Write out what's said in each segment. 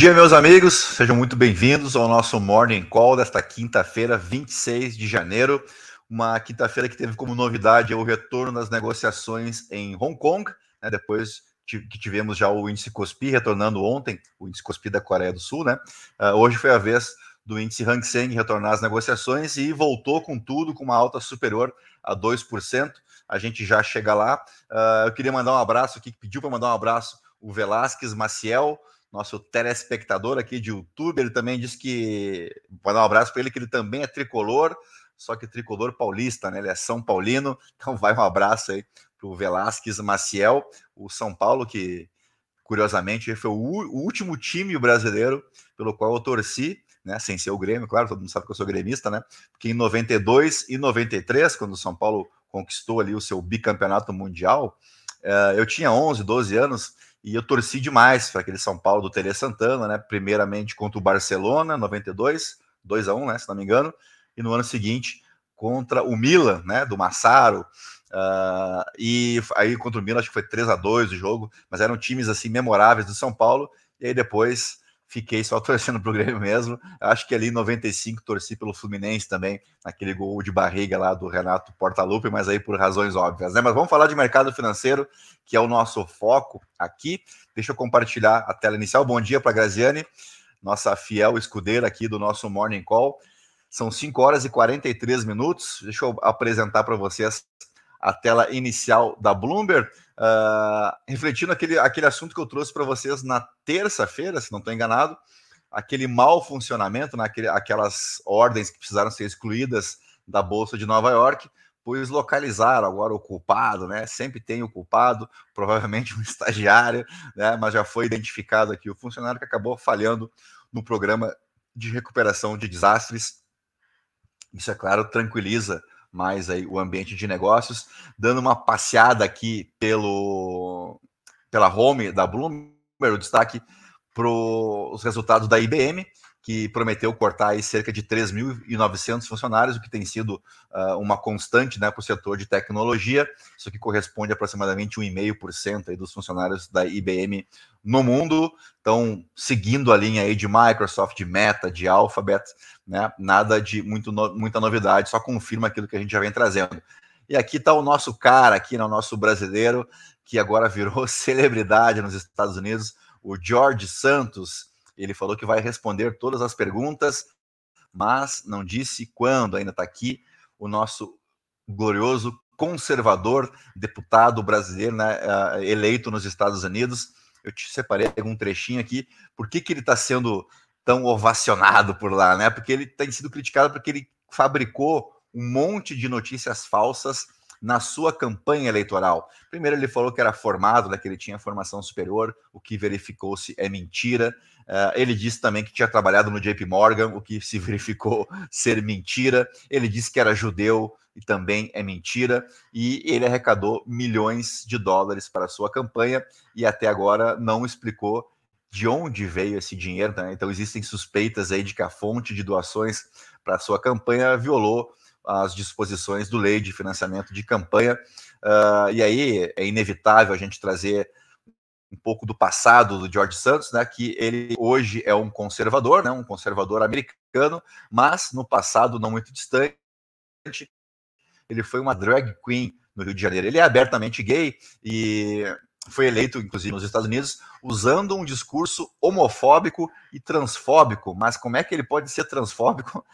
dia, meus amigos. Sejam muito bem-vindos ao nosso Morning Call desta quinta-feira, 26 de janeiro. Uma quinta-feira que teve como novidade o retorno das negociações em Hong Kong, né, depois que tivemos já o índice Kospi retornando ontem, o índice Kospi da Coreia do Sul, né? Uh, hoje foi a vez do índice Hang Seng retornar às negociações e voltou com tudo, com uma alta superior a 2%. A gente já chega lá. Uh, eu queria mandar um abraço aqui, pediu para mandar um abraço o Velasquez Maciel, nosso telespectador aqui de YouTube, ele também disse que. Vou dar um abraço para ele, que ele também é tricolor, só que tricolor paulista, né? Ele é São Paulino, então vai um abraço aí para o Velasquez Maciel, o São Paulo, que curiosamente foi o, último time brasileiro pelo qual eu torci, né? Sem ser o Grêmio, claro, todo mundo sabe que eu sou gremista, né? Porque em 92 e 93, quando o São Paulo conquistou ali o seu bicampeonato mundial, uh, eu tinha 11, 12 anos e eu torci demais para aquele São Paulo do Tele Santana, né? Primeiramente contra o Barcelona, 92, 2 a 1 né? Se não me engano. E no ano seguinte contra o Milan, né? Do Massaro. Uh, e aí contra o Milan, acho que foi 3 a 2 o jogo, mas eram times assim memoráveis do São Paulo. E aí depois fiquei só torcendo pro Grêmio mesmo. Acho que ali em 95 torci pelo Fluminense também, naquele gol de barriga lá do Renato Portaluppi, mas aí por razões óbvias, né? Mas vamos falar de mercado financeiro, que é o nosso foco aqui. Deixa eu compartilhar a tela inicial. Bom dia para Graziane, nossa fiel escudeira aqui do nosso Morning Call. São 5 horas e 43 minutos. Deixa eu apresentar para vocês a tela inicial da Bloomberg, uh, refletindo aquele, aquele assunto que eu trouxe para vocês na terça-feira, se não estou enganado, aquele mau funcionamento, né, aquelas ordens que precisaram ser excluídas da Bolsa de Nova York, pois localizaram agora o culpado, né? Sempre tem o culpado, provavelmente um estagiário, né? Mas já foi identificado aqui o funcionário que acabou falhando no programa de recuperação de desastres. Isso, é claro, tranquiliza mais aí o ambiente de negócios, dando uma passeada aqui pelo pela home da Bloomberg, o destaque para os resultados da IBM, que prometeu cortar aí cerca de 3.900 funcionários, o que tem sido uh, uma constante né, para o setor de tecnologia. Isso que corresponde a aproximadamente 1,5% aí dos funcionários da IBM no mundo. Então, seguindo a linha aí de Microsoft, de Meta, de Alphabet, né, nada de muito no, muita novidade, só confirma aquilo que a gente já vem trazendo. E aqui está o nosso cara, aqui, né, nosso brasileiro, que agora virou celebridade nos Estados Unidos, o George Santos ele falou que vai responder todas as perguntas, mas não disse quando. Ainda está aqui o nosso glorioso conservador deputado brasileiro, né, uh, eleito nos Estados Unidos. Eu te separei um trechinho aqui. Por que, que ele está sendo tão ovacionado por lá, né? Porque ele tem sido criticado porque ele fabricou um monte de notícias falsas na sua campanha eleitoral. Primeiro, ele falou que era formado, né, que ele tinha formação superior, o que verificou-se é mentira. Uh, ele disse também que tinha trabalhado no JP Morgan, o que se verificou ser mentira. Ele disse que era judeu e também é mentira. E ele arrecadou milhões de dólares para a sua campanha e até agora não explicou de onde veio esse dinheiro. Né? Então existem suspeitas aí de que a fonte de doações para a sua campanha violou as disposições do lei de financiamento de campanha. Uh, e aí é inevitável a gente trazer um pouco do passado do George Santos, né, que ele hoje é um conservador, né, um conservador americano, mas no passado não muito distante, ele foi uma drag queen no Rio de Janeiro. Ele é abertamente gay e foi eleito, inclusive, nos Estados Unidos, usando um discurso homofóbico e transfóbico. Mas como é que ele pode ser transfóbico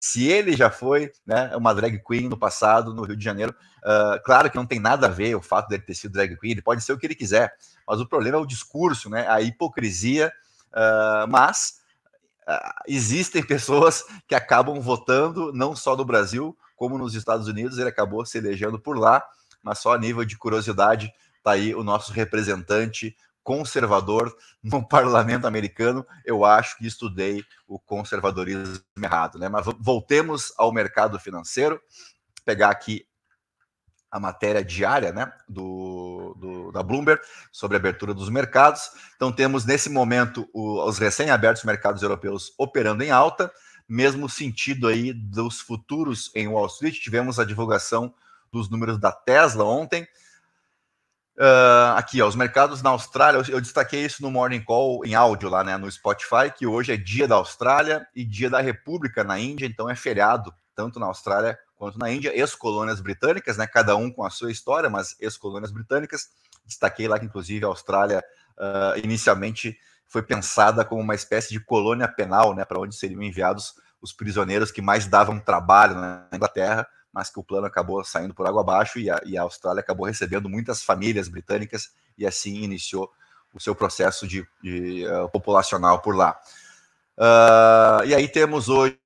se ele já foi né, uma drag queen no passado no Rio de Janeiro, uh, claro que não tem nada a ver o fato dele ter sido drag queen, ele pode ser o que ele quiser, mas o problema é o discurso, né, a hipocrisia, uh, mas uh, existem pessoas que acabam votando, não só no Brasil, como nos Estados Unidos, ele acabou se elegendo por lá, mas só a nível de curiosidade, tá aí o nosso representante, conservador no parlamento americano, eu acho que estudei o conservadorismo errado, né? Mas voltemos ao mercado financeiro, pegar aqui a matéria diária, né, do, do da Bloomberg sobre a abertura dos mercados. Então temos nesse momento o, os recém-abertos mercados europeus operando em alta, mesmo sentido aí dos futuros em Wall Street. Tivemos a divulgação dos números da Tesla ontem Uh, aqui, ó, os mercados na Austrália, eu, destaquei isso no Morning Call em áudio lá né, no Spotify, que hoje é dia da Austrália e dia da República na Índia, então é feriado tanto na Austrália quanto na Índia, ex-colônias britânicas, né, cada um com a sua história, mas ex-colônias britânicas. Destaquei lá que, inclusive, a Austrália uh, inicialmente foi pensada como uma espécie de colônia penal, né, para onde seriam enviados os prisioneiros que mais davam trabalho na Inglaterra mas que o plano acabou saindo por água abaixo e a, e a Austrália acabou recebendo muitas famílias britânicas e assim iniciou o seu processo de, de uh, populacional por lá. Uh, e aí temos hoje,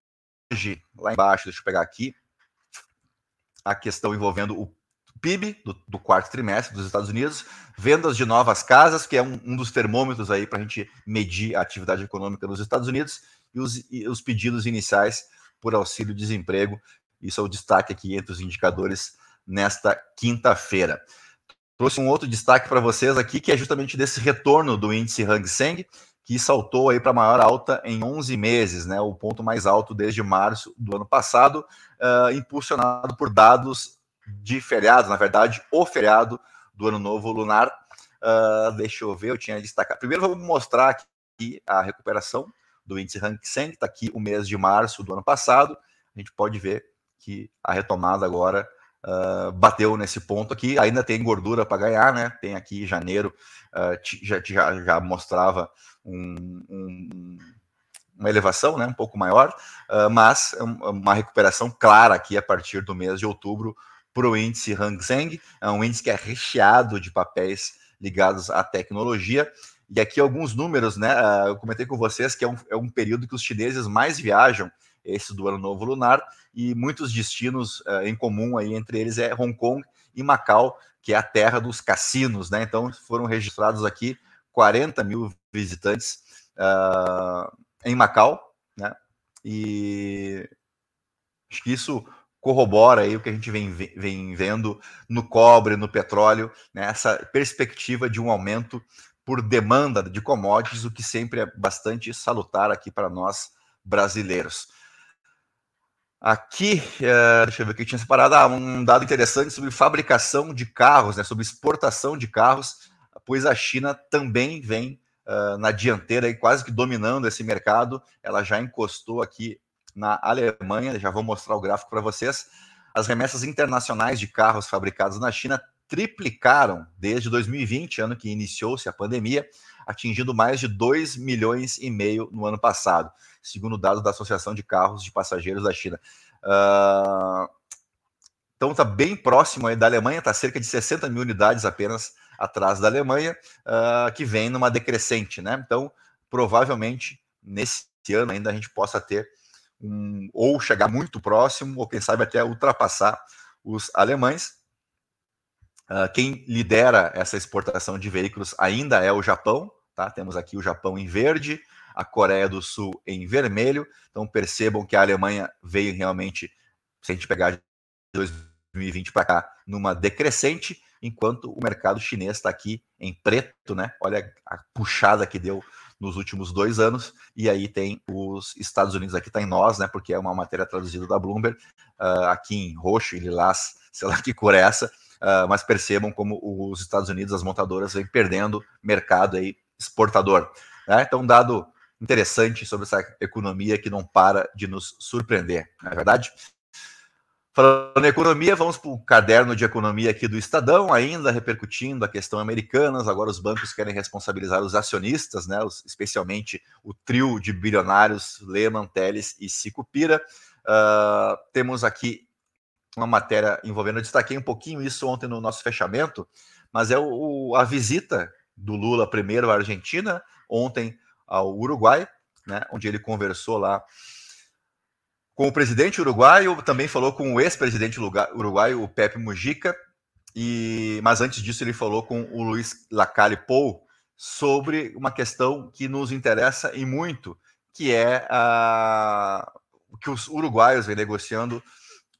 lá embaixo, deixa eu pegar aqui, a questão envolvendo o PIB do, do quarto trimestre dos Estados Unidos, vendas de novas casas, que é um, um dos termômetros aí para a gente medir a atividade econômica nos Estados Unidos, e os, e os pedidos iniciais por auxílio-desemprego, isso é o destaque aqui entre os indicadores nesta quinta-feira. Trouxe um outro destaque para vocês aqui, que é justamente desse retorno do índice Hang Seng, que saltou aí para a maior alta em 11 meses, né, o ponto mais alto desde março do ano passado, uh, impulsionado por dados de feriados, na verdade, o feriado do Ano Novo Lunar. Uh, deixa eu ver, eu tinha destacado. Primeiro, vamos mostrar aqui a recuperação do índice Hang Seng, está aqui o mês de março do ano passado. A gente pode ver que a retomada agora uh, bateu nesse ponto aqui. Ainda tem gordura para ganhar, né? Tem aqui janeiro, uh, já, já, já, mostrava um, um, uma elevação né, um pouco maior, uh, mas uma recuperação clara aqui a partir do mês de outubro para o índice Hang Seng. É um índice que é recheado de papéis ligados à tecnologia. E aqui alguns números, né? eu comentei com vocês que é um, é um período que os chineses mais viajam esse do Ano Novo Lunar, e muitos destinos uh, em comum aí entre eles é Hong Kong e Macau, que é a terra dos cassinos, né? Então foram registrados aqui 40 mil visitantes uh, em Macau, né? E acho que isso corrobora aí o que a gente vem, vem vendo no cobre, no petróleo, né? essa perspectiva de um aumento por demanda de commodities, o que sempre é bastante salutar aqui para nós brasileiros. Aqui, é, deixa eu ver o que tinha separado. Ah, um dado interessante sobre fabricação de carros, né, sobre exportação de carros, pois a China também vem uh, na dianteira, aí, quase que dominando esse mercado. Ela já encostou aqui na Alemanha, já vou mostrar o gráfico para vocês. As remessas internacionais de carros fabricados na China triplicaram desde 2020, ano que iniciou-se a pandemia, atingindo mais de 2 milhões e meio no ano passado segundo dados da Associação de Carros de Passageiros da China. Uh, então está bem próximo da Alemanha, está cerca de 60 mil unidades apenas atrás da Alemanha, uh, que vem numa decrescente, né? Então, provavelmente, nesse ano ainda a gente possa ter um, ou chegar muito próximo, ou quem sabe até ultrapassar os alemães. Uh, quem lidera essa exportação de veículos ainda é o Japão, tá? Temos aqui o Japão em verde, a Coreia do Sul em vermelho. Então percebam que a Alemanha veio realmente, se a gente pegar de 2020 para cá, numa decrescente, enquanto o mercado chinês está aqui em preto, né? Olha a puxada que deu nos últimos dois anos, e aí tem os Estados Unidos aqui está em nós, né? Porque é uma matéria traduzida da Bloomberg, uh, aqui em roxo e lilás, sei lá que cor é essa, uh, mas percebam como os Estados Unidos, as montadoras, vêm perdendo mercado aí exportador. Né? Então, dado interessante sobre essa economia que não para de nos surpreender, não é verdade? Falando em economia, vamos para o caderno de economia aqui do Estadão, ainda repercutindo a questão americana. Agora os bancos querem responsabilizar os acionistas, né, os, especialmente o trio de bilionários Lehman, Teles e Sicupira. Uh, temos aqui uma matéria envolvendo, eu destaquei um pouquinho isso ontem no nosso fechamento, mas é o, o a visita do Lula primeiro à Argentina, ontem ao Uruguai, né, onde ele conversou lá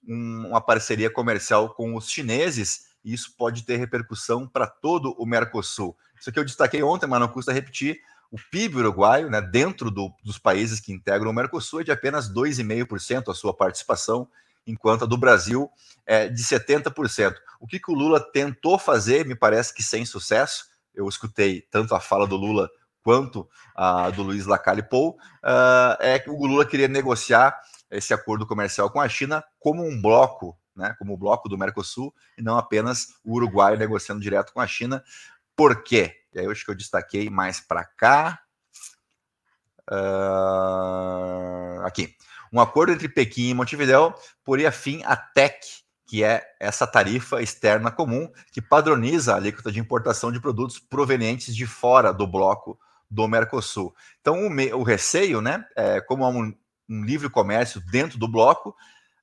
que que que um, uma parceria comercial com os chineses, e isso pode ter repercussão para todo o Mercosul. Isso aqui eu destaquei ontem, mas não custa repetir o PIB uruguaio, né, dentro do, dos países que integram o Mercosul, é de apenas 2,5% a sua participação, enquanto a do Brasil é de 70%. O que, que o Lula tentou fazer, me parece que sem sucesso, eu escutei tanto a fala do Lula quanto a do Luiz Lacalle Pou, uh, é que o Lula queria negociar esse acordo comercial com a China como um bloco, né, como o bloco do Mercosul, e não apenas o Uruguai negociando direto com a China. Por quê? E aí eu acho que eu destaquei mais para cá. Uh, aqui. Um acordo entre Pequim e Montevideo poria fim à TEC, que é essa tarifa externa comum que padroniza a alíquota de importação de produtos provenientes de fora do bloco do Mercosul. Então, o, me, o receio, né, é, como há um, livre comércio dentro do bloco,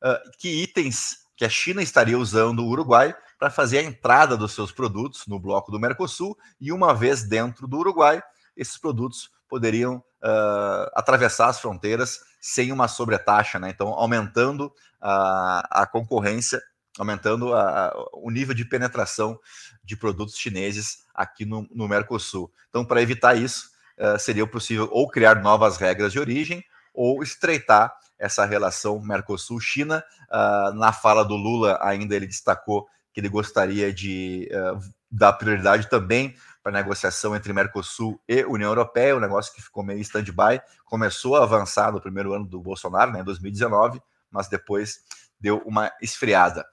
uh, que itens que a China estaria usando o Uruguai para fazer a entrada dos seus produtos no bloco do Mercosul, e uma vez dentro do Uruguai, esses produtos poderiam uh, atravessar as fronteiras sem uma sobretaxa, né? então aumentando a, a concorrência, aumentando a, o nível de penetração de produtos chineses aqui no, no Mercosul. Então, para evitar isso, uh, seria possível ou criar novas regras de origem ou estreitar essa relação Mercosul-China. Uh, na fala do Lula, ainda ele destacou que ele gostaria de uh, dar prioridade também para a negociação entre Mercosul e União Europeia, um negócio que ficou meio stand-by, começou a avançar no primeiro ano do Bolsonaro, né, em 2019, mas depois deu uma esfriada.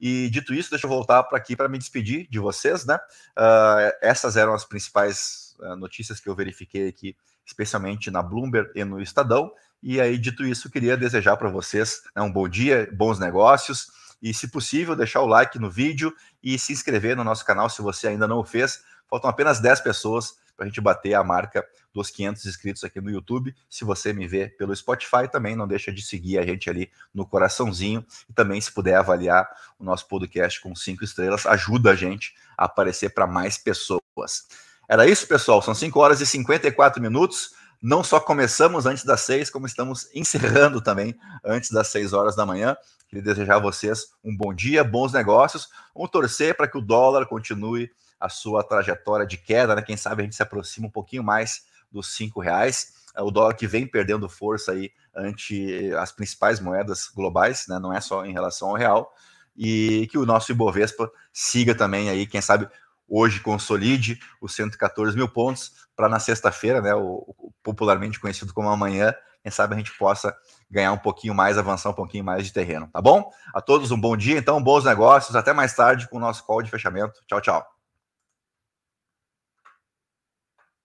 E dito isso, deixa eu voltar para aqui para me despedir de vocês, né? Uh, essas eram as principais notícias que eu verifiquei aqui, especialmente na Bloomberg e no Estadão. E aí, dito isso, queria desejar para vocês né, um bom dia, bons negócios e, se possível, deixar o like no vídeo e se inscrever no nosso canal se você ainda não o fez. Faltam apenas 10 pessoas para a gente bater a marca dos 500 inscritos aqui no YouTube. Se você me vê pelo Spotify, também não deixa de seguir a gente ali no coraçãozinho e também se puder avaliar o nosso podcast com cinco estrelas, ajuda a gente a aparecer para mais pessoas. Era isso, pessoal. São 5 horas e 54 minutos não só começamos antes das seis, como estamos encerrando também antes das seis horas da manhã. Queria desejar a vocês um bom dia, bons negócios. Vamos torcer para que o dólar continue a sua trajetória de queda, né? Quem sabe a gente se aproxima um pouquinho mais dos cinco reais. É o dólar que vem perdendo força aí ante as principais moedas globais, né? Não é só em relação ao real. E que o nosso Ibovespa siga também aí, quem sabe hoje consolide os 114 mil pontos para na sexta-feira, né, o, o, popularmente conhecido como amanhã, quem sabe a gente possa ganhar um pouquinho mais, avançar um pouquinho mais de terreno, tá bom? A todos um bom dia, então, bons negócios, até mais tarde com o nosso call de fechamento. Tchau, tchau.